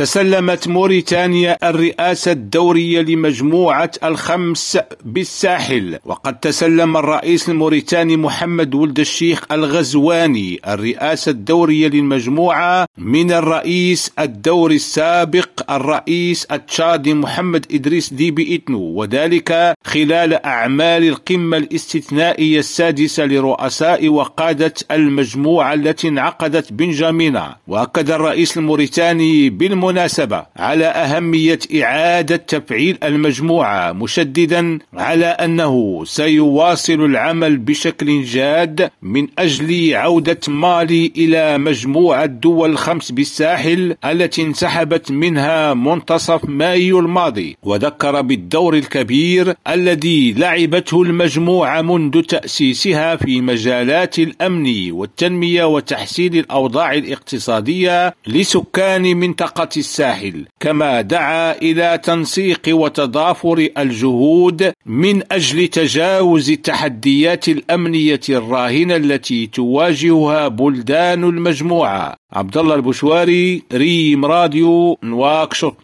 تسلمت موريتانيا الرئاسة الدورية لمجموعة الخمس بالساحل. وقد تسلم الرئيس الموريتاني محمد ولد الشيخ الغزواني الرئاسة الدورية للمجموعة من الرئيس الدوري السابق الرئيس التشادي محمد إدريس ديبي إتنو وذلك خلال أعمال القمة الاستثنائية السادسة لرؤساء وقادة المجموعة التي انعقدت بنجامينا. وأكد الرئيس الموريتاني بالمناسبة على أهمية إعادة تفعيل المجموعة مشددا على أنه سيواصل العمل بشكل جاد من أجل عودة مالي إلى مجموعة دول الخمس بالساحل التي انسحبت منها منتصف مايو الماضي. وذكر بالدور الكبير الذي لعبته المجموعة منذ تأسيسها في مجالات الأمن والتنمية وتحسين الأوضاع الاقتصادية لسكان منطقة الساحل كما دعا إلى تنسيق وتضافر الجهود من أجل تجاوز التحديات الأمنية الراهنة التي تواجهها بلدان المجموعة. عبد الله البشواري ريم راديو نواكشوط